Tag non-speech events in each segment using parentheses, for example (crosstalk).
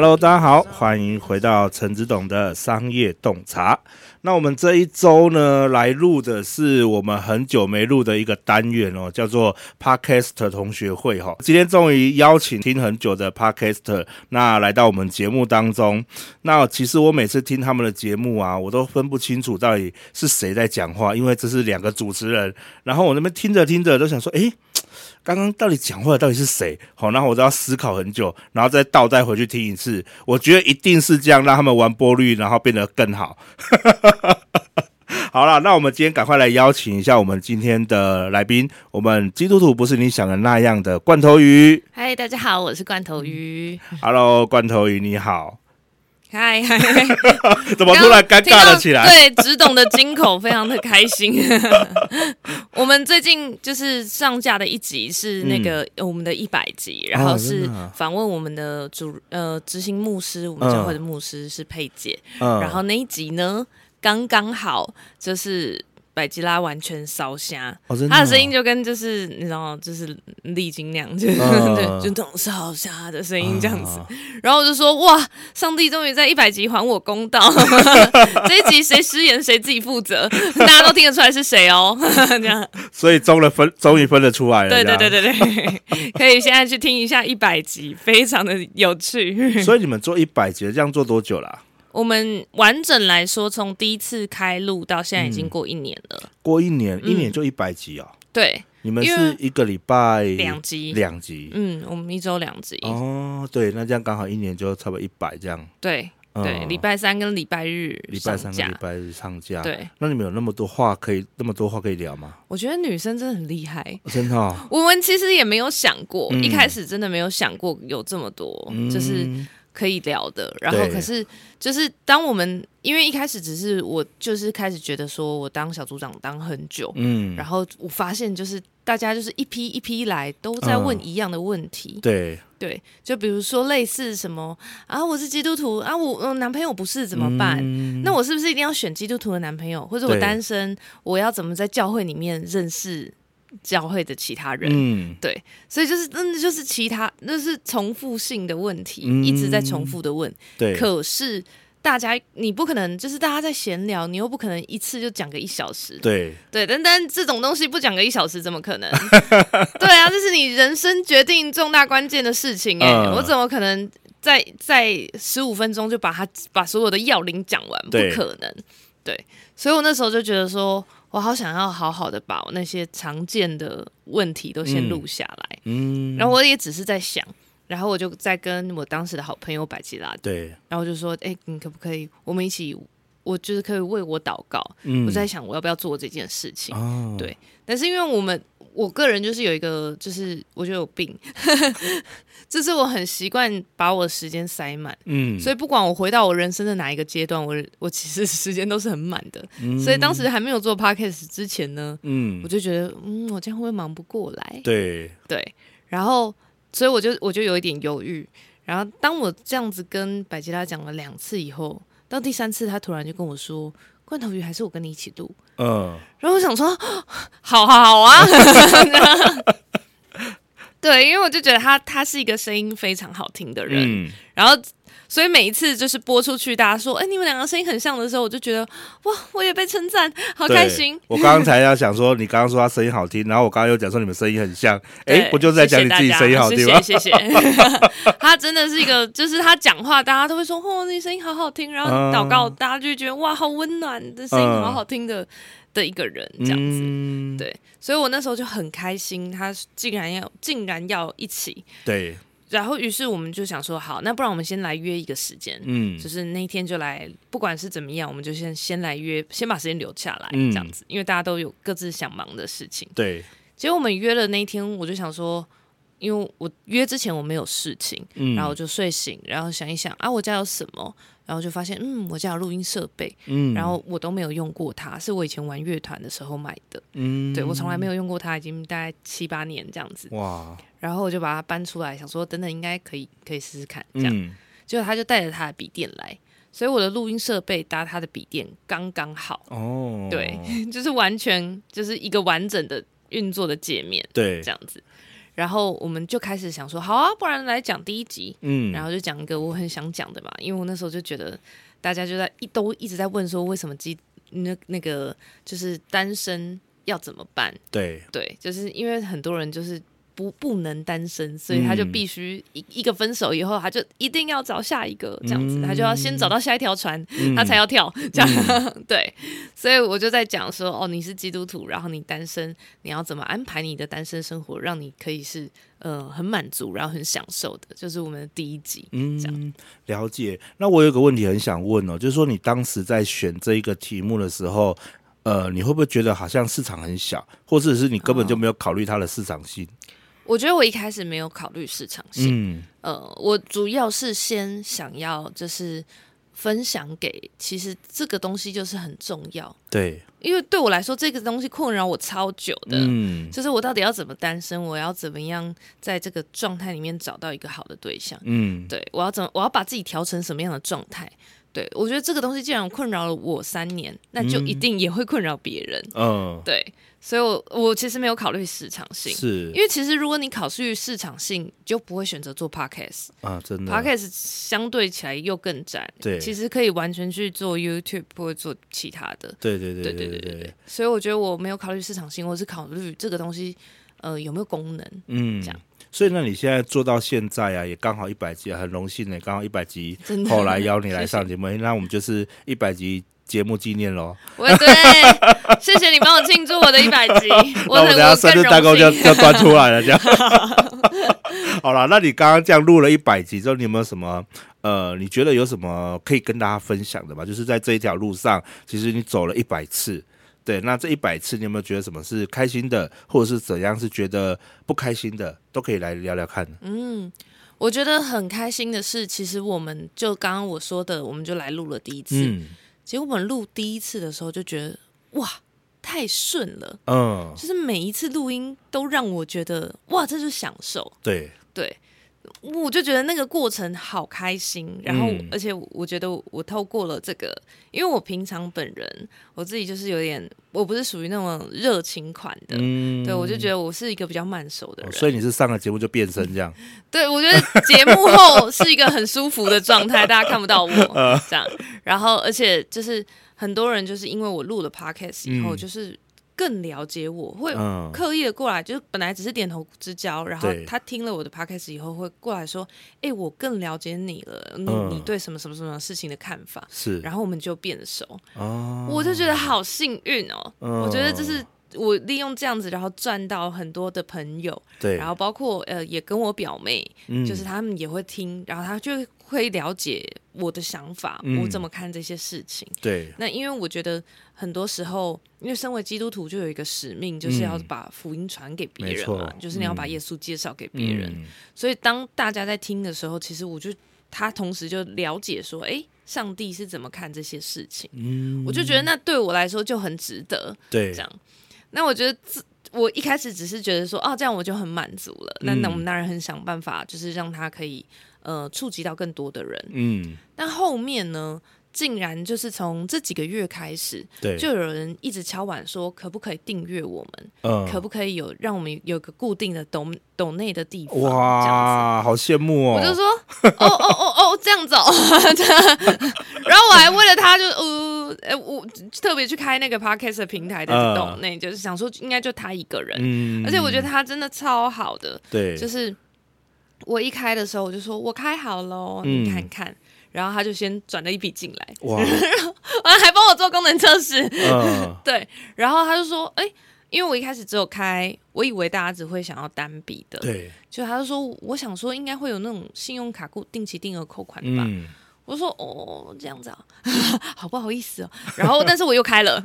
Hello，大家好，欢迎回到陈子董的商业洞察。那我们这一周呢，来录的是我们很久没录的一个单元哦，叫做 Podcast 同学会哈。今天终于邀请听很久的 Podcast 那来到我们节目当中。那其实我每次听他们的节目啊，我都分不清楚到底是谁在讲话，因为这是两个主持人。然后我那边听着听着都想说，诶。刚刚到底讲话的到底是谁？好，然后我都要思考很久，然后再倒带回去听一次。我觉得一定是这样，让他们完播率，然后变得更好。(laughs) 好了，那我们今天赶快来邀请一下我们今天的来宾，我们基督徒不是你想的那样的罐头鱼。嗨，大家好，我是罐头鱼。(laughs) Hello，罐头鱼，你好。嗨 (laughs) 嗨，怎么突然尴尬了起来？对，只懂的金口非常的开心。(laughs) 我们最近就是上架的一集是那个我们的一百集，嗯、然后是访问我们的主呃执行牧师，我们教会的牧师是佩姐，嗯、然后那一集呢刚刚好就是。百吉拉完全烧瞎，哦哦、他的声音就跟就是你知道，就是丽晶那样，(laughs) 就、就那种烧瞎的声音这样子。哦、(laughs) 然后我就说哇，上帝终于在一百集还我公道，(laughs) 这一集谁失言谁自己负责，大家都听得出来是谁哦。这样，所以终了分，终于分得出来了。对对对对对，可以现在去听一下一百集，非常的有趣。所以你们做一百集这样做多久了、啊？我们完整来说，从第一次开录到现在已经过一年了。嗯、过一年，一年就一百集哦、嗯。对，你们是一个礼拜两集，两集。嗯，我们一周两集。哦，对，那这样刚好一年就差不多一百这样。对对，礼、嗯、拜三跟礼拜日，礼拜三跟礼拜日上架。对，那你们有那么多话可以，那么多话可以聊吗？我觉得女生真的很厉害，真的、哦。(laughs) 我们其实也没有想过，嗯、一开始真的没有想过有这么多，嗯、就是。可以聊的，然后可是就是当我们因为一开始只是我就是开始觉得说我当小组长当很久，嗯，然后我发现就是大家就是一批一批来都在问一样的问题，嗯、对对，就比如说类似什么啊，我是基督徒啊，我我男朋友不是怎么办？嗯、那我是不是一定要选基督徒的男朋友？或者我单身，我要怎么在教会里面认识？教会的其他人，嗯，对，所以就是真的就是其他，那是重复性的问题，嗯、一直在重复的问。对，可是大家你不可能就是大家在闲聊，你又不可能一次就讲个一小时。对，对，但但这种东西不讲个一小时怎么可能？(laughs) 对啊，这是你人生决定重大关键的事情哎、欸，嗯、我怎么可能在在十五分钟就把它把所有的要领讲完？不可能。对，所以我那时候就觉得说。我好想要好好的把我那些常见的问题都先录下来，嗯，嗯，然后我也只是在想，然后我就在跟我当时的好朋友百吉拉，对，然后就说，哎，你可不可以，我们一起，我就是可以为我祷告，嗯，我在想我要不要做这件事情，哦，对，但是因为我们。我个人就是有一个，就是我觉得有病，(laughs) 就是我很习惯把我的时间塞满，嗯，所以不管我回到我人生的哪一个阶段，我我其实时间都是很满的，嗯，所以当时还没有做 podcast 之前呢，嗯，我就觉得，嗯，我这样会不会忙不过来？对对，然后所以我就我就有一点犹豫，然后当我这样子跟百吉拉讲了两次以后，到第三次他突然就跟我说。罐头鱼还是我跟你一起录，嗯，然后我想说，好好好啊，(laughs) 对，因为我就觉得他他是一个声音非常好听的人，嗯，然后。所以每一次就是播出去，大家说：“哎、欸，你们两个声音很像”的时候，我就觉得哇，我也被称赞，好开心。我刚刚才要想说，你刚刚说他声音好听，然后我刚刚又讲说你们声音很像，哎对，不就是在讲你自己声音好听吗？谢谢，谢谢。(laughs) 他真的是一个，就是他讲话，大家都会说：“哦，你声音好好听。”然后祷告，大家就觉得哇，好温暖的声音，好好听的的一个人这样子。嗯、对，所以我那时候就很开心，他竟然要竟然要一起。对。然后于是我们就想说，好，那不然我们先来约一个时间，嗯，就是那一天就来，不管是怎么样，我们就先先来约，先把时间留下来，嗯、这样子，因为大家都有各自想忙的事情。对，结果我们约了那一天，我就想说。因为我约之前我没有事情，嗯、然后我就睡醒，然后想一想啊，我家有什么，然后就发现，嗯，我家有录音设备，嗯，然后我都没有用过它，是我以前玩乐团的时候买的，嗯，对，我从来没有用过它，已经大概七八年这样子，哇，然后我就把它搬出来，想说等等应该可以可以试试看，这样，嗯、结果他就带着他的笔电来，所以我的录音设备搭他的笔电刚刚好，哦，对，(laughs) 就是完全就是一个完整的运作的界面，对，这样子。然后我们就开始想说，好啊，不然来讲第一集，嗯，然后就讲一个我很想讲的嘛，因为我那时候就觉得大家就在一都一直在问说，为什么基那那个就是单身要怎么办？对对，就是因为很多人就是。不不能单身，所以他就必须一一个分手以后，他就一定要找下一个这样子，他就要先找到下一条船，他才要跳这样。(laughs) 对，所以我就在讲说，哦，你是基督徒，然后你单身，你要怎么安排你的单身生活，让你可以是呃很满足，然后很享受的，就是我们的第一集。嗯，这样了解。那我有个问题很想问哦，就是说你当时在选这一个题目的时候，呃，你会不会觉得好像市场很小，或者是你根本就没有考虑它的市场性？我觉得我一开始没有考虑市场性，嗯、呃，我主要是先想要就是分享给，其实这个东西就是很重要，对，因为对我来说这个东西困扰我超久的，嗯，就是我到底要怎么单身，我要怎么样在这个状态里面找到一个好的对象，嗯，对，我要怎么，我要把自己调成什么样的状态？对，我觉得这个东西既然困扰了我三年，那就一定也会困扰别人，嗯，对。所以我，我我其实没有考虑市场性，是因为其实如果你考虑市场性，就不会选择做 podcast 啊，真的 podcast 相对起来又更窄，对，其实可以完全去做 YouTube 或者做其他的，对对对对对对，对，对。所以我觉得我没有考虑市场性，我是考虑这个东西呃有没有功能，嗯，这样。所以，那你现在做到现在啊，也刚好一百集，很荣幸呢，刚好一百集，后来邀你来上节目，那我们就是一百集。节目纪念喽！对，(laughs) 谢谢你帮我庆祝我的一百集。(laughs) 我那我等下生日蛋糕就 (laughs) 就端出来了，这样。好了，那你刚刚这样录了一百集之后，你有没有什么呃，你觉得有什么可以跟大家分享的吗？就是在这一条路上，其实你走了一百次，对，那这一百次你有没有觉得什么是开心的，或者是怎样是觉得不开心的，都可以来聊聊看。嗯，我觉得很开心的是，其实我们就刚刚我说的，我们就来录了第一次。嗯结果我们录第一次的时候就觉得哇，太顺了，嗯，就是每一次录音都让我觉得哇，这是享受，对对。我就觉得那个过程好开心，然后而且我觉得我透过了这个，因为我平常本人我自己就是有点，我不是属于那种热情款的，嗯，对，我就觉得我是一个比较慢熟的人，所以你是上了节目就变身这样？(laughs) 对，我觉得节目后是一个很舒服的状态，大家看不到我 (laughs) 这样，然后而且就是很多人就是因为我录了 podcast 以后就是。更了解我，会刻意的过来，就是本来只是点头之交，然后他听了我的 podcast 以后，会过来说：“哎，我更了解你了，你你对什么什么什么事情的看法？”是，然后我们就变熟。哦，我就觉得好幸运哦。我觉得这是我利用这样子，然后赚到很多的朋友。对，然后包括呃，也跟我表妹，就是他们也会听，然后他就会了解我的想法，我怎么看这些事情。对，那因为我觉得。很多时候，因为身为基督徒，就有一个使命，就是要把福音传给别人嘛，嗯、就是你要把耶稣介绍给别人。嗯、所以，当大家在听的时候，其实我就他同时就了解说，哎，上帝是怎么看这些事情。嗯，我就觉得那对我来说就很值得。对，这样。那我觉得自我一开始只是觉得说，哦，这样我就很满足了。那、嗯、那我们当然很想办法，就是让他可以呃触及到更多的人。嗯，但后面呢？竟然就是从这几个月开始，对，就有人一直敲碗说，可不可以订阅我们？嗯，可不可以有让我们有个固定的抖抖内的地方？哇，好羡慕哦！我就说，哦哦哦哦，这样子哦。(laughs) 然后我还为了他就，就呃，呃，我特别去开那个 podcast 的平台的抖内，嗯、就是想说应该就他一个人。嗯，而且我觉得他真的超好的。对，就是我一开的时候，我就说我开好喽，你看看。嗯然后他就先转了一笔进来，哇，(laughs) 然后还帮我做功能测试，嗯、(laughs) 对，然后他就说，哎，因为我一开始只有开，我以为大家只会想要单笔的，对，就他就说，我想说应该会有那种信用卡固定期定额扣款吧。嗯，我说哦，这样子啊，(laughs) 好不好意思哦。然后，但是我又开了，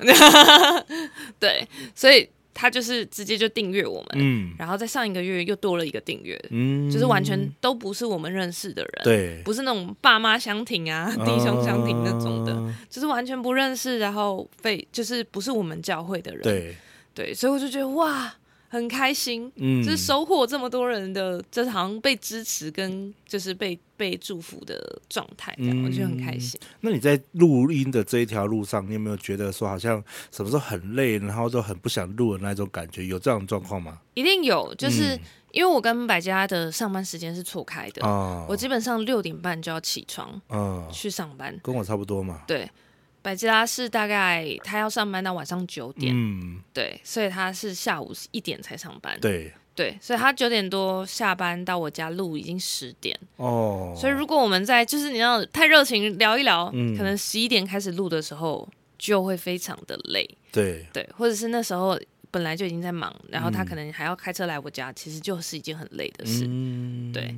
对，所以他就是直接就订阅我们，嗯，然后在上一个月又多了一个订阅，嗯，就是完全都不是我们认识的人，对，不是那种爸妈相挺啊、弟兄相挺那种的，哦就是完全不认识，然后被就是不是我们教会的人，对，对，所以我就觉得哇。很开心，嗯，就是收获这么多人的，就是好像被支持跟就是被被祝福的状态，这样、嗯、我觉得很开心。那你在录音的这一条路上，你有没有觉得说好像什么时候很累，然后就很不想录的那种感觉？有这样的状况吗？一定有，就是因为我跟百家的上班时间是错开的，哦、我基本上六点半就要起床，嗯，去上班，跟我差不多嘛。对。百吉拉是大概他要上班到晚上九点，嗯，对，所以他是下午一点才上班，对，对，所以他九点多下班到我家录已经十点，哦，所以如果我们在就是你要太热情聊一聊，嗯，可能十一点开始录的时候就会非常的累，对，对，或者是那时候本来就已经在忙，然后他可能还要开车来我家，嗯，其实就是一件很累的事，嗯，对，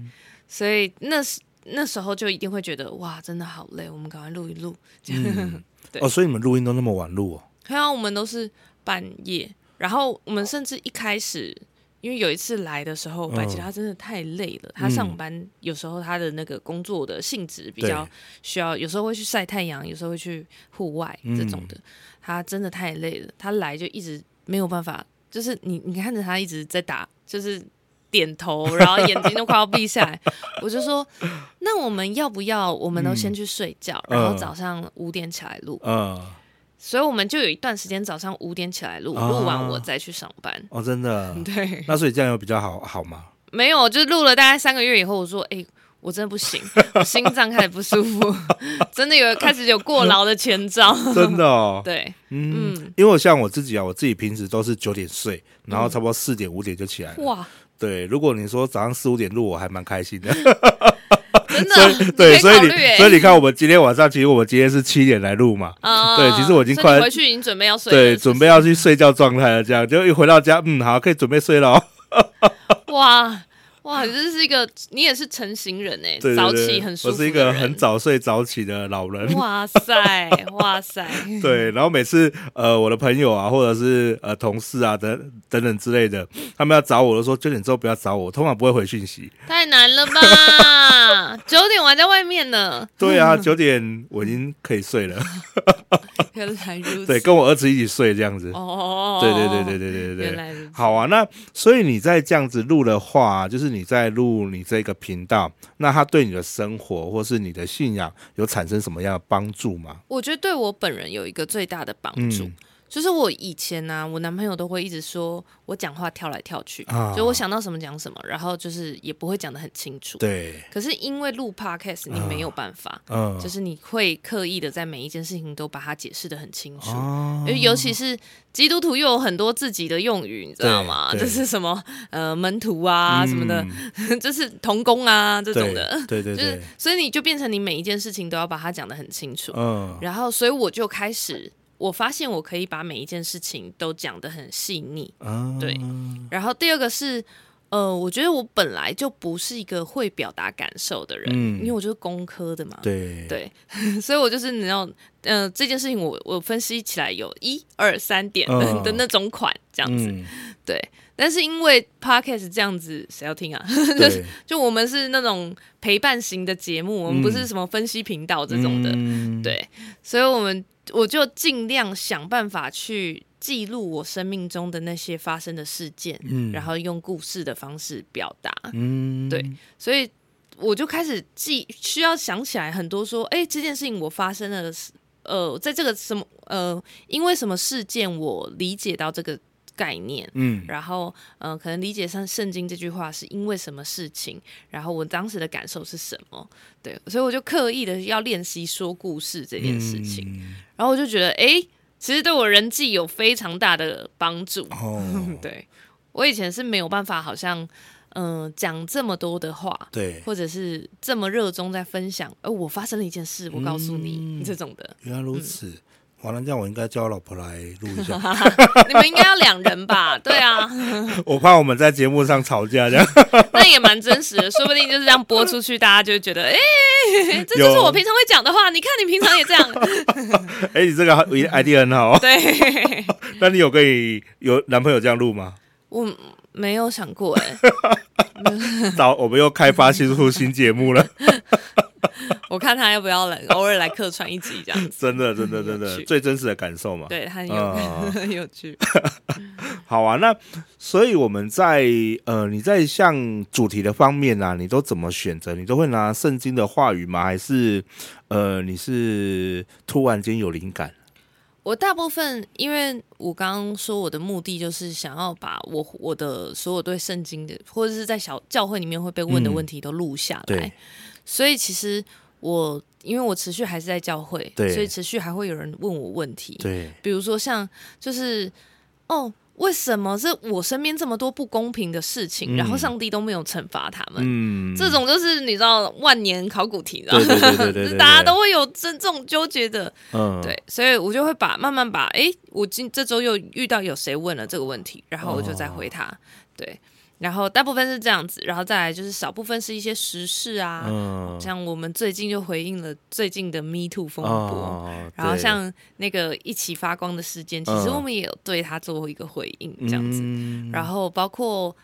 所以那时那时候就一定会觉得哇，真的好累，我们赶快录一录。(laughs) 嗯哦，所以你们录音都那么晚录哦？对啊，我们都是半夜，然后我们甚至一开始，因为有一次来的时候，白吉他真的太累了，嗯。他上班有时候他的那个工作的性质比较需要，有时候会去晒太阳，有时候会去户外这种的，嗯。他真的太累了，他来就一直没有办法，就是你你看着他一直在打，就是点头，然后眼睛都快要闭下来。(laughs) 我就说，那我们要不要？我们都先去睡觉，嗯，然后早上五点起来录。嗯，所以我们就有一段时间早上五点起来录，录，啊，完我再去上班。哦，真的？对。那所以这样有比较好好吗？没有，就录了大概三个月以后，我说，哎，欸，我真的不行，(laughs) 我心脏开始不舒服，真的有开始有过劳的前兆。真的哦。(laughs) 对，嗯，嗯，因为我像我自己啊，我自己平时都是九点睡，然后差不多四点五点就起来了。哇。对，如果你说早上四五点录，我还蛮开心的。(laughs) 真的，对，所以你，所以你看，我们今天晚上，其实我们今天是七点来录嘛。啊、uh,，对，其实我已经快回去，已经准备要睡，对，准备要去睡觉状态了。这样，就一回到家，嗯，好，可以准备睡了。(laughs) 哇。哇，这是一个你也是成型人哎，早起很舒服。我是一个很早睡早起的老人。哇塞，哇塞。(laughs) 对，然后每次呃我的朋友啊，或者是呃同事啊等等等之类的，他们要找我，都说九点之后不要找我，通常不会回讯息。太难了吧？九点我还在外面呢。(laughs) 对啊，九 (laughs) 点我已经可以睡了。原来如此。对，跟我儿子一起睡这样子。哦。对对对对对对对。原来如此。好啊，那所以你在这样子录的话，就是。你在录你这个频道，那它对你的生活或是你的信仰有产生什么样的帮助吗？我觉得对我本人有一个最大的帮助。嗯就是我以前呢、啊，我男朋友都会一直说我讲话跳来跳去，啊、就我想到什么讲什么，然后就是也不会讲的很清楚。对。可是因为录 podcast，你没有办法，就是你会刻意的在每一件事情都把它解释的很清楚。啊、尤其是基督徒又有很多自己的用语，你知道吗？就是什么呃门徒啊什么的，嗯、就是童工啊这种的。对对对，对。(laughs) 就是所以你就变成你每一件事情都要把它讲的很清楚。嗯。然后所以我就开始。我发现我可以把每一件事情都讲得很细腻，啊，对。然后第二个是，呃，我觉得我本来就不是一个会表达感受的人，嗯，因为我就是工科的嘛，对对，(laughs) 所以我就是你知道，呃，这件事情我我分析起来有一二三点的，那种款这样子，嗯，对。但是因为 Podcast 这样子，谁要听啊？(laughs) 就是就我们是那种陪伴型的节目，我们不是什么分析频道这种的，嗯，对，所以我们。我就尽量想办法去记录我生命中的那些发生的事件，嗯，然后用故事的方式表达，嗯，对，所以我就开始记，需要想起来很多说，哎，这件事情我发生了，呃，在这个什么，呃，因为什么事件我理解到这个。概念，嗯，然后，嗯、呃，可能理解上圣经这句话是因为什么事情，然后我当时的感受是什么，对，所以我就刻意的要练习说故事这件事情，嗯、然后我就觉得，哎，其实对我人际有非常大的帮助。哦，(laughs) 对，我以前是没有办法，好像，嗯、呃，讲这么多的话，对，或者是这么热衷在分享，而我发生了一件事，我告诉你、嗯、这种的。原来如此。嗯完了，这样我应该叫我老婆来录一下。(laughs) 你们应该要两人吧？(laughs) 对啊，我怕我们在节目上吵架这样。(laughs) 那也蛮真实的，说不定就是这样播出去，大家就会觉得，哎、欸，这就是我平常会讲的话。你看，你平常也这样。哎、欸，你这个 idea 很好。对。那你有可以有男朋友这样录吗？我没有想过哎、欸。早，我们又开发新出新节目了。(laughs) 我看他要不要来，偶尔来客串一集这样子。(laughs) 真的，真的，真的，最真实的感受嘛。对，他很有、嗯、(laughs) 很有趣。好啊，那所以我们在呃，你在像主题的方面啊，你都怎么选择？你都会拿圣经的话语吗？还是呃，你是突然间有灵感？我大部分，因为我刚刚说我的目的就是想要把我我的所有对圣经的，或者是在小教会里面会被问的问题都录下来。嗯所以其实我，因为我持续还是在教会，对，所以持续还会有人问我问题，对，比如说像就是哦，为什么是我身边这么多不公平的事情，嗯、然后上帝都没有惩罚他们？嗯，这种就是你知道万年考古题，对对对对对，(laughs) 大家都会有这这种纠结的，嗯，对，所以我就会把慢慢把，哎，我今这周又遇到有谁问了这个问题，然后我就再回他，哦、对。然后大部分是这样子，然后再来就是少部分是一些时事啊，嗯、像我们最近就回应了最近的 Me Too 风波，哦、然后像那个一起发光的事件，其实我们也有对他做一个回应这样子，嗯、然后包括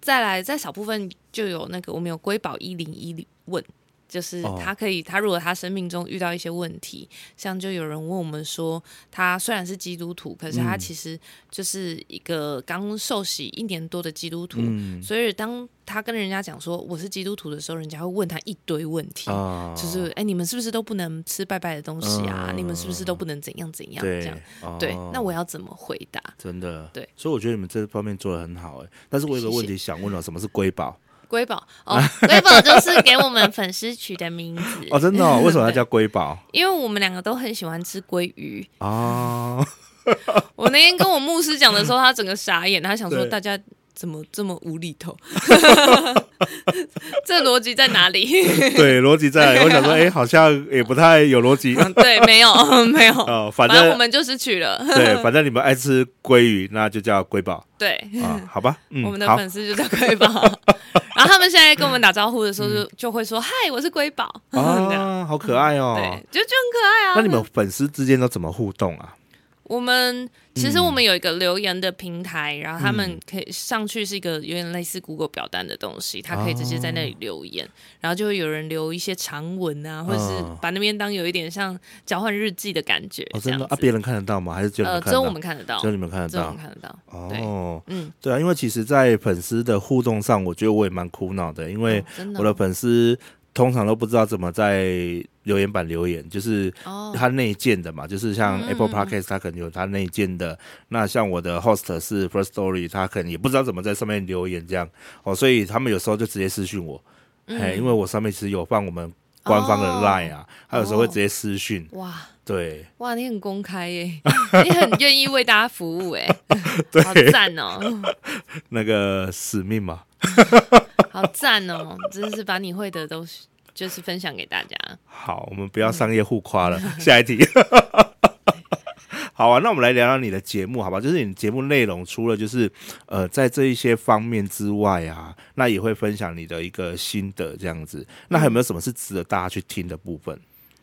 再来再少部分就有那个我们有瑰宝一零一问。就是他可以，他如果他生命中遇到一些问题，像就有人问我们说，他虽然是基督徒，可是他其实就是一个刚受洗一年多的基督徒，嗯、所以当他跟人家讲说我是基督徒的时候，人家会问他一堆问题，哦、就是哎、欸，你们是不是都不能吃拜拜的东西啊？嗯、你们是不是都不能怎样怎样这样？哦、对，那我要怎么回答？真的，对，所以我觉得你们这方面做的很好，哎，但是我有个问题想问了，什么是瑰宝？瑰宝哦，(laughs) 瑰宝就是给我们粉丝取的名字哦，真的哦？(laughs) 为什么要叫瑰宝？因为我们两个都很喜欢吃鲑鱼哦。我那天跟我牧师讲的时候，他整个傻眼，他想说大家怎么这么无厘头？(laughs) 这逻辑在哪里？(laughs) 对，逻辑在？(laughs) 我想说，哎，好像也不太有逻辑。对，没有，没有。哦，反正我们就是取了。对，反正你们爱吃鲑鱼，那就叫瑰宝。对啊，好吧。我们的粉丝就叫瑰宝。然后他们现在跟我们打招呼的时候，就就会说：“嗨，我是瑰宝。”啊，好可爱哦！对，就就很可爱啊。那你们粉丝之间都怎么互动啊？我们其实我们有一个留言的平台，然后他们可以上去是一个有点类似 Google 表单的东西，他可以直接在那里留言，然后就会有人留一些长文啊，或者是把那边当有一点像交换日记的感觉。真的啊？别人看得到吗？还是只有呃，只有我们看得到，只有你们看得到，只有我们看得到。哦，嗯，对啊，因为其实，在粉丝的互动上，我觉得我也蛮苦恼的，因为我的粉丝。通常都不知道怎么在留言板留言，就是它内建的嘛，哦、就是像 Apple Podcast 它可能有它内建的，嗯、那像我的 Host 是 First Story，他可能也不知道怎么在上面留言这样。哦，所以他们有时候就直接私讯我，哎、嗯，因为我上面其实有放我们官方的 Line 啊，他、哦、有时候会直接私讯，哇，对，哇，你很公开耶，(laughs) 你很愿意为大家服务哎，(laughs) 好赞哦，(laughs) 那个使命嘛。(laughs) 好赞哦！真是把你会的都就是分享给大家。好，我们不要商业互夸了。下一题。(laughs) 好啊，那我们来聊聊你的节目，好吧？就是你节目内容除了就是呃在这一些方面之外啊，那也会分享你的一个心得这样子。那还有没有什么是值得大家去听的部分？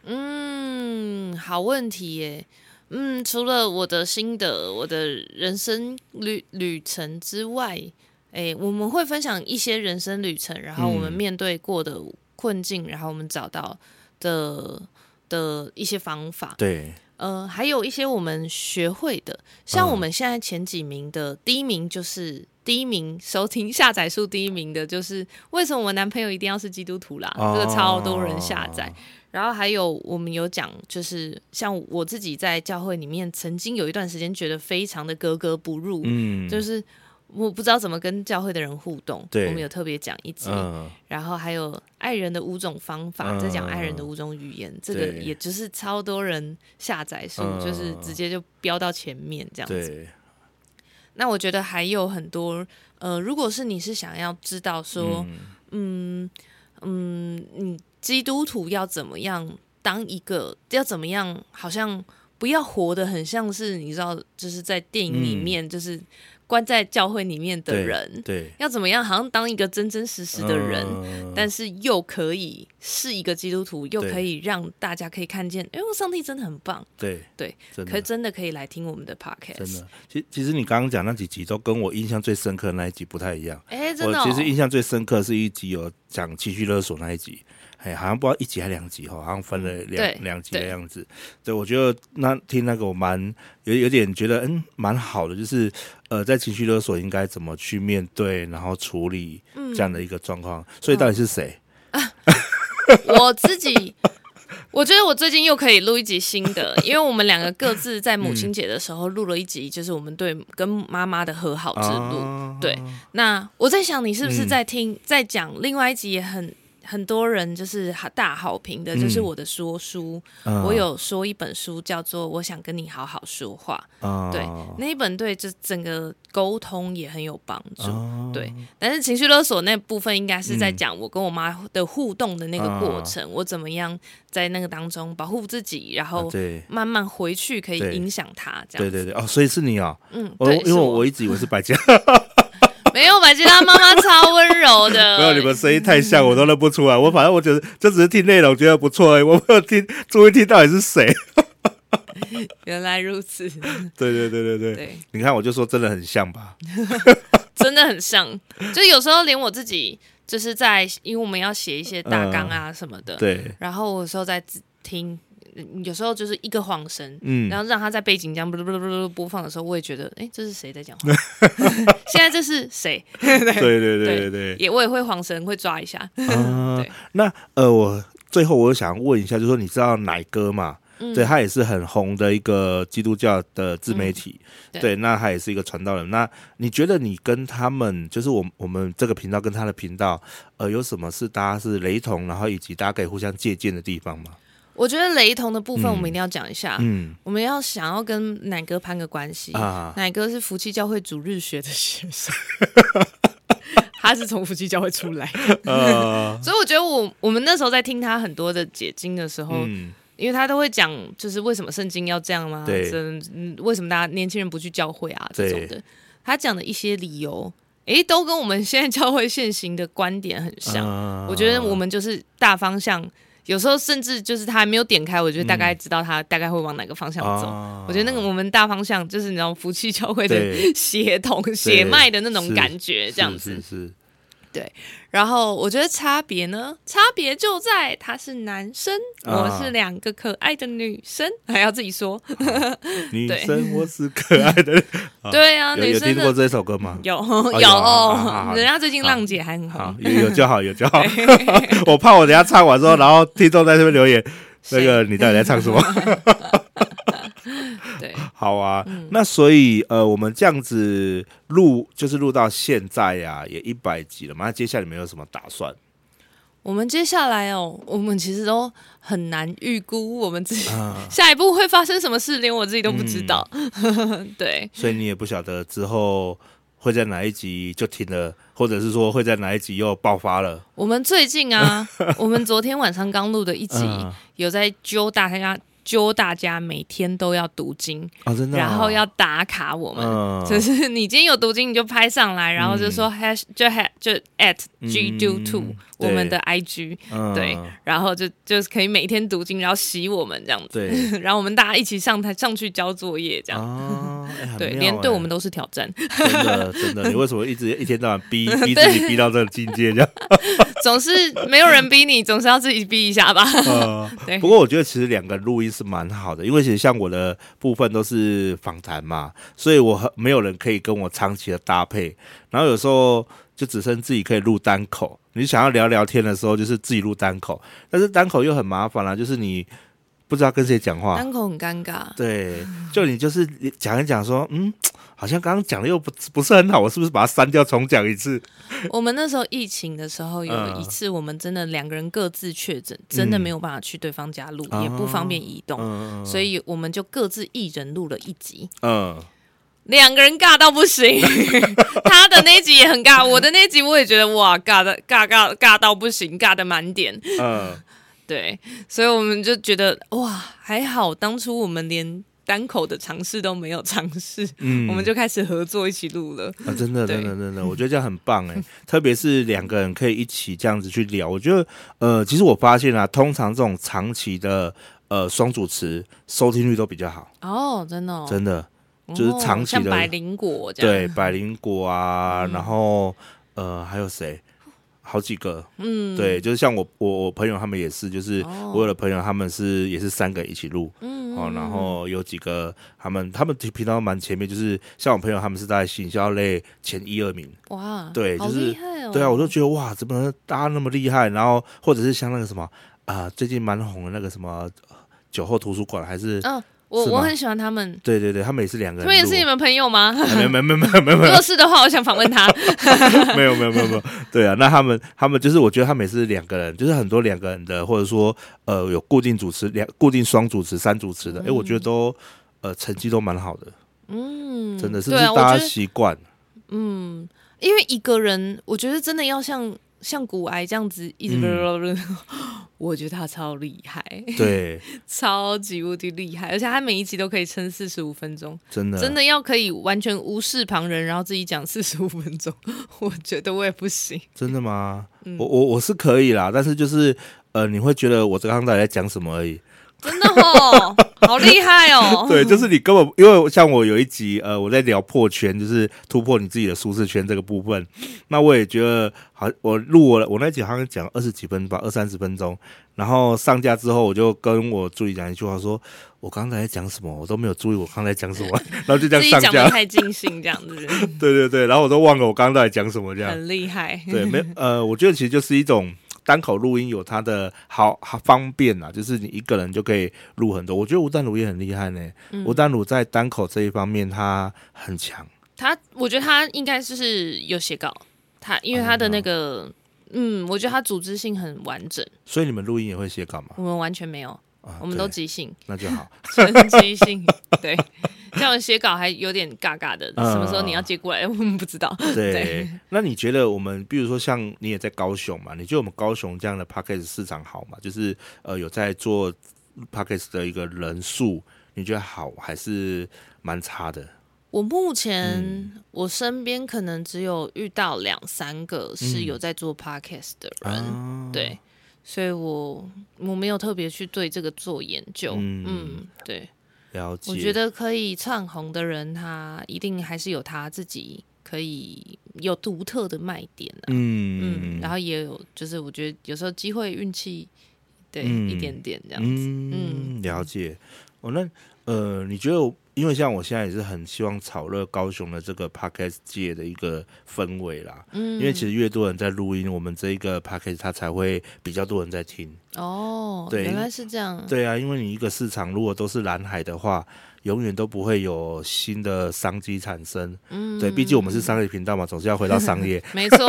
嗯，好问题耶。嗯，除了我的心得，我的人生旅旅程之外。哎，我们会分享一些人生旅程，然后我们面对过的困境，嗯、然后我们找到的的一些方法。对，呃，还有一些我们学会的，像我们现在前几名的、嗯、第一名就是第一名收听下载数第一名的，就是为什么我男朋友一定要是基督徒啦？哦、这个超多人下载。然后还有我们有讲，就是像我自己在教会里面曾经有一段时间觉得非常的格格不入，嗯，就是。我不知道怎么跟教会的人互动，对。我们有特别讲一集，嗯、然后还有爱人的五种方法，嗯、在讲爱人的五种语言，嗯、这个也就是超多人下载数，嗯、就是直接就飙到前面这样子。那我觉得还有很多，呃，如果是你是想要知道说，嗯。嗯，你、嗯、基督徒要怎么样当一个，要怎么样，好像。不要活得很像是你知道，就是在电影里面，嗯、就是关在教会里面的人，对，对要怎么样，好像当一个真真实实的人，嗯、但是又可以是一个基督徒，又可以让大家可以看见，哎呦，上帝真的很棒，对对，可是真的可以来听我们的 podcast，真的，其其实你刚刚讲那几集都跟我印象最深刻的那一集不太一样，哎，真的、哦，我其实印象最深刻是一集有讲情绪勒索那一集。哎，好像不知道一集还两集哈，好像分了两两集的样子。对，我觉得那听那个我蛮有有点觉得嗯蛮好的，就是呃在情绪勒索应该怎么去面对，然后处理这样的一个状况。嗯、所以到底是谁？啊、(laughs) 我自己，我觉得我最近又可以录一集新的，因为我们两个各自在母亲节的时候录了一集，就是我们对跟妈妈的和好之路。啊、对，那我在想，你是不是在听，嗯、在讲另外一集也很。很多人就是大好评的，就是我的说书。嗯、我有说一本书叫做《我想跟你好好说话》，嗯、对，那一本对就整个沟通也很有帮助。嗯、对，但是情绪勒索那部分应该是在讲我跟我妈的互动的那个过程，嗯、我怎么样在那个当中保护自己，然后慢慢回去可以影响他。这样对对对。哦，所以是你啊、哦，嗯，我因为我。我一直以为是白家。(laughs) 没有，百吉他妈妈超温柔的。(laughs) 没有，你们声音太像，我都认不出来。我反正我觉得，这只是听内容觉得不错而已。我没有听，注意听到底是谁。原来如此。对对对对对。对你看，我就说真的很像吧。(laughs) 真的很像，就有时候连我自己，就是在因为我们要写一些大纲啊什么的。嗯、对。然后有时候在听。有时候就是一个晃神，嗯，然后让他在背景这样不不不不播放的时候，我也觉得，哎，这是谁在讲话？(laughs) 现在这是谁？(laughs) 对对对对对，也我也会晃神，会抓一下。啊，(laughs) 那呃，我最后我想问一下，就是说你知道奶哥嘛？对，他也是很红的一个基督教的自媒体，对，那他也是一个传道人。那你觉得你跟他们，就是我我们这个频道跟他的频道，呃，有什么是大家是雷同，然后以及大家可以互相借鉴的地方吗？我觉得雷同的部分，我们一定要讲一下。嗯，我们要想要跟奶哥攀个关系啊。奶哥是福气教会主日学的学生，(laughs) 他是从福气教会出来的，啊、所以我觉得我我们那时候在听他很多的解经的时候，嗯、因为他都会讲，就是为什么圣经要这样吗？对，嗯，为什么大家年轻人不去教会啊？这种的，他讲的一些理由，诶，都跟我们现在教会现行的观点很像。啊、我觉得我们就是大方向。有时候甚至就是他还没有点开，我就大概知道他大概会往哪个方向走。嗯、我觉得那个我们大方向就是你知道福气教会的血统血脉的那种感觉，这样子。是是是。对。然后我觉得差别呢，差别就在他是男生，我是两个可爱的女生，(laughs) 还要自己说。女 (laughs) 生，我是可爱的。(laughs) 对啊，女生有听过这首歌吗？有有，人家最近浪姐还很红。有有就好，有就好。我怕我等下唱完之后，然后听众在这边留言，那个你到底在唱什么？(laughs) 对，好啊，嗯、那所以呃，我们这样子录，就是录到现在呀、啊，也一百集了嘛。那接下来你们有什么打算？我们接下来哦，我们其实都很难预估我们自己 (laughs) 下一步会发生什么事，连我自己都不知道。嗯、(laughs) 对，所以你也不晓得之后会在哪一集就停了，或者是说会在哪一集又爆发了。我们最近啊，我们昨天晚上刚录的一集，嗯、有在揪大家。揪大家每天都要读经，哦真的哦、然后要打卡我们，嗯、就是你今天有读经你就拍上来，然后就说 hash、嗯、就 hash 就 at gdo two、嗯、我们的 IG，、嗯、对，然后就就是可以每天读经，然后洗我们这样子，对。(laughs) 然后我们大家一起上台上去交作业这样，哦欸、对，连对我们都是挑战，真的真的，(laughs) 你为什么一直一天到晚逼 (laughs) 逼自己逼到这个境界这样？总是没有人逼你，总是要自己逼一下吧。呃、对。不过我觉得其实两个录音是蛮好的，因为其实像我的部分都是访谈嘛，所以我没有人可以跟我长期的搭配。然后有时候就只剩自己可以录单口。你想要聊聊天的时候，就是自己录单口，但是单口又很麻烦啦，就是你不知道跟谁讲话，单口很尴尬。对，就你就是讲一讲说，嗯。(tsk) 好像刚刚讲的又不不是很好，我是不是把它删掉重讲一次？(laughs) 我们那时候疫情的时候有一次，我们真的两个人各自确诊，嗯、真的没有办法去对方家录，嗯、也不方便移动，嗯、所以我们就各自一人录了一集。嗯，两个人尬到不行，(laughs) 他的那集也很尬，我的那集我也觉得哇，尬的尬尬尬到不行，尬的满点。嗯，对，所以我们就觉得哇，还好当初我们连。单口的尝试都没有尝试，嗯我们就开始合作一起录了。啊，真的，真的，真的，我觉得这样很棒哎，特别是两个人可以一起这样子去聊，我觉得，呃，其实我发现啊，通常这种长期的呃双主持收听率都比较好，哦，真的、哦，真的，就是长期的像百灵果这样，对，百灵果啊，然后呃还有谁？好几个，嗯，对，就是像我我我朋友他们也是，就是哦。我有的朋友他们是也是三个一起录，嗯，哦，然后有几个他们他们平常蛮前面，就是像我朋友他们是在行销类前一二名，哇，对，就是对啊，我都觉得哇，怎么大家那么厉害？然后或者是像那个什么啊、最近蛮红的那个什么呃酒后图书馆，还是、嗯，我我很喜欢他们，对对对，他们也是两个人录，他们也是你们朋友吗？哎没有没有没有没有没如有。果是的话，我想访问他。(laughs) 没有没有没有没有，对啊，那他们他们就是我觉得他们也是两个人，就是很多两个人的，或者说呃有固定主持两固定双主持三主持的，哎、我觉得都呃成绩都蛮好的，嗯，真的是大家习惯？嗯，因为一个人，我觉得真的要像像古癌这样子一直，嗯 (laughs) 我觉得他超厉害，对，(laughs) 超级无敌厉害，而且他每一集都可以撑四十五分钟，真的真的要可以完全无视旁人，然后自己讲四十五分钟，我觉得我也不行。真的吗？嗯我我我是可以啦，但是就是呃，你会觉得我刚刚到底在讲什么而已。真的哦，(laughs) 好厉害哦！对，就是你根本因为像我有一集呃，我在聊破圈，就是突破你自己的舒适圈这个部分。那我也觉得好，我录我我那集好像讲二十几分吧，二三十分钟。然后上架之后，我就跟我助理讲一句话，说我刚才在讲什么，我都没有注意我刚才讲什么，然后就这样上架。太尽兴，这样子对对对，然后我都忘了我刚刚到底讲什么这样。很厉害。对，没呃，我觉得其实就是一种单口录音有它的好好方便啊，就是你一个人就可以录很多。我觉得吴丹如也很厉害呢，嗯吴淡如在单口这一方面他很强。他，我觉得他应该就是有写稿，他因为他的那个，嗯，我觉得他组织性很完整，所以你们录音也会写稿吗？我们完全没有，啊，我们都即兴，那就好。纯 (laughs) 即兴。对，像我写稿还有点尬尬的，嗯什么时候你要接过来，(laughs) 我们不知道。对，对那你觉得我们，比如说像你也在高雄嘛，你觉得我们高雄这样的 podcast 市场好吗？就是呃有在做 podcast 的一个人数，你觉得好还是蛮差的？我目前、嗯我身边可能只有遇到两三个是有在做 podcast 的人，啊，对，所以我我没有特别去对这个做研究。嗯嗯，对，了解。我觉得可以唱红的人，他一定还是有他自己可以有独特的卖点啊。嗯嗯，然后也有就是我觉得有时候机会运气，对、嗯一点点这样子。嗯，了解。哦，那呃，你觉得，因为像我现在也是很希望炒热高雄的这个 podcast 界的一个氛围啦。嗯，因为其实越多人在录音，我们这一个 podcast 它才会比较多人在听。哦，对原来是这样。对啊，因为你一个市场如果都是蓝海的话，永远都不会有新的商机产生。嗯，对，毕竟我们是商业频道嘛，总是要回到商业。(laughs) 没错，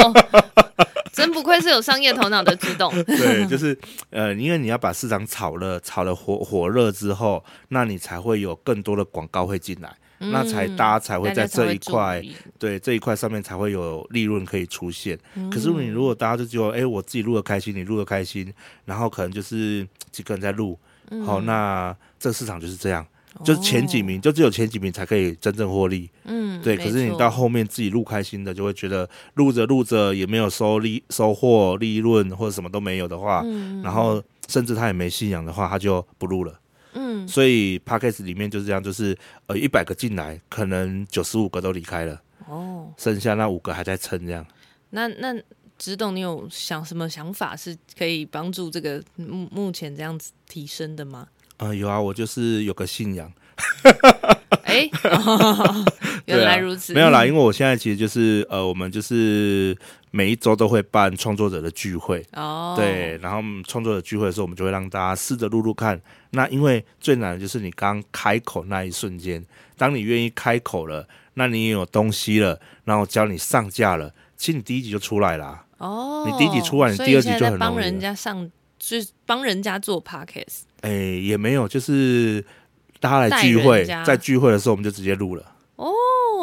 真不愧是有商业头脑的自动。(laughs) 对，就是呃，因为你要把市场炒了，炒了火火热之后，那你才会有更多的广告会进来，那才大家才会在这一块，对这一块上面才会有利润可以出现。嗯可是你如果大家就觉得，哎，我自己录的开心，你录的开心，然后可能就是几个人在录，嗯好，那这个市场就是这样。就是前几名，就只有前几名才可以真正获利。哦嗯，对。可是你到后面自己录开心的，就会觉得录着录着也没有收利、收获、利润或者什么都没有的话，嗯、然后甚至他也没信仰的话，他就不录了。嗯，所以 Podcast 里面就是这样，就是呃一百个进来，可能九十五个都离开了，哦，剩下那五个还在撑这样。那那执董，你有想什么想法是可以帮助这个目目前这样子提升的吗？啊、呃，有啊，我就是有个信仰。(laughs) 哎、哦，(laughs) 原来如此、啊。没有啦，因为我现在其实就是呃，我们就是每一周都会办创作者的聚会哦。对，然后创作者聚会的时候，我们就会让大家试着录录看。那因为最难的就是你刚开口那一瞬间，当你愿意开口了，那你也有东西了，然后教你上架了，其实你第一集就出来啦。哦，你第一集出来，你第二集就很容易帮人家上，就是帮人家做 podcast。哎，也没有，就是。大家来聚会，在聚会的时候我们就直接录了。哦，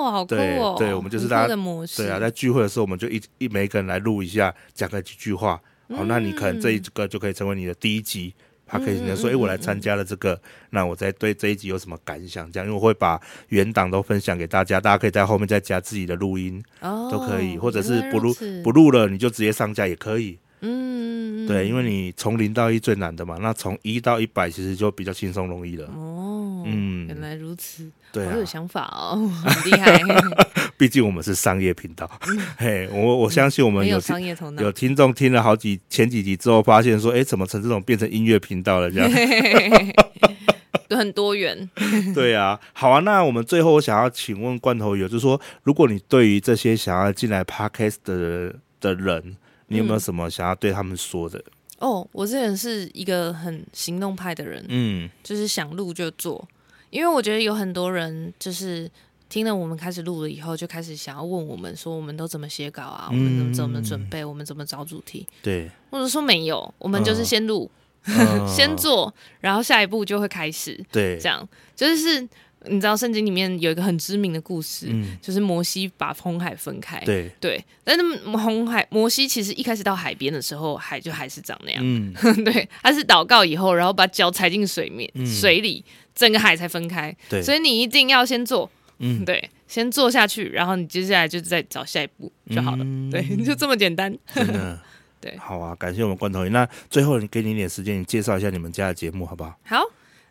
好酷哦！对，对我们就是大家的模式。对啊，在聚会的时候我们就一一每一个人来录一下，讲个几句话。好，嗯、那你可能这一个就可以成为你的第一集他可以说：“哎，我来参加了这个，那我在对这一集有什么感想？这样，因为我会把原档都分享给大家，大家可以在后面再加自己的录音，都可以，或者是不录不录了，你就直接上架也可以。嗯，对，因为你从零到一最难的嘛，那从一到一百其实就比较轻松容易了。哦，嗯，原来如此，对，好有想法哦，(laughs) 很厉害。(laughs) 毕竟我们是商业频道，(laughs) 嘿，我我相信我们有商业头脑，有听众听了好几前几集之后，发现说，哎，怎么成这种变成音乐频道了？这样，都很多元。对啊，好啊，那我们最后我想要请问罐头友，就是说，如果你对于这些想要进来 Podcast 的的人，你有没有什么想要对他们说的？哦，我这人是一个很行动派的人，嗯，就是想录就做，因为我觉得有很多人就是。听了我们开始录了以后，就开始想要问我们说，我们都怎么写稿啊？我们怎么怎么准备？我们怎么找主题？对，或者说没有，我们就是先录，哦、(laughs) 先做，然后下一步就会开始。对，这样就是你知道圣经里面有一个很知名的故事，嗯、就是摩西把红海分开。对对，但是红海摩西其实一开始到海边的时候，海就还是长那样。嗯，(laughs) 对，他是祷告以后，然后把脚踩进水面、嗯、水里，整个海才分开。对，所以你一定要先做。嗯，对，先做下去，然后你接下来就再找下一步就好了。嗯、对，(laughs) 就这么简单。真的，(laughs) 对，好啊，感谢我们罐头鱼。那最后你给你一点时间，你介绍一下你们家的节目好不好？好。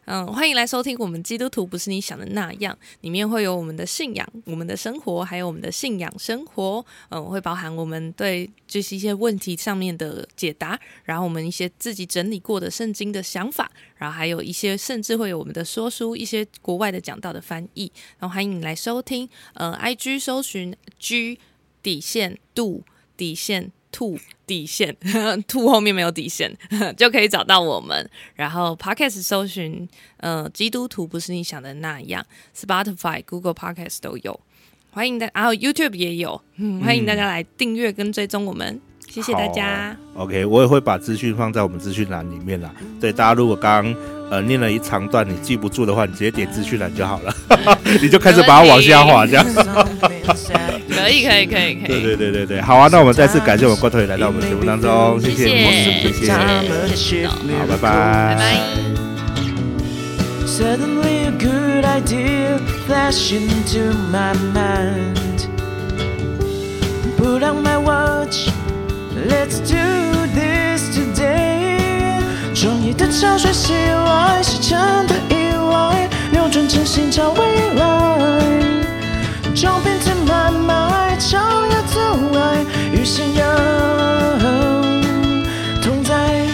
嗯，欢迎来收听我们基督徒不是你想的那样，里面会有我们的信仰、我们的生活，还有我们的信仰生活。嗯，会包含我们对就是一些问题上面的解答，然后我们一些自己整理过的圣经的想法，然后还有一些甚至会有我们的说书，一些国外的讲道的翻译。然后欢迎你来收听，呃，IG 搜寻 G 底线度底线。兔底线，(laughs) 兔后面没有底线 (laughs) 就可以找到我们。然后 Podcast 搜寻，呃，基督徒不是你想的那样。Spotify、Google Podcast 都有，欢迎大，然后 YouTube 也有，嗯，欢迎大家来订阅跟追踪我们。谢谢大家。OK，我也会把资讯放在我们资讯栏里面啦。对，大家如果刚刚呃念了一长段你记不住的话，你直接点资讯栏就好了，(laughs) 你就开始把它往下滑，这样。可以，可以，可以，可以。对对对对对，好啊！那我们再次感谢我们罐头也来到我们节目当中，谢谢，谢谢，好，拜拜，拜拜。Let's do this today。创意的潮水袭来，的意外，扭转真心找未来。将变成满满，超越阻碍，与信仰同在。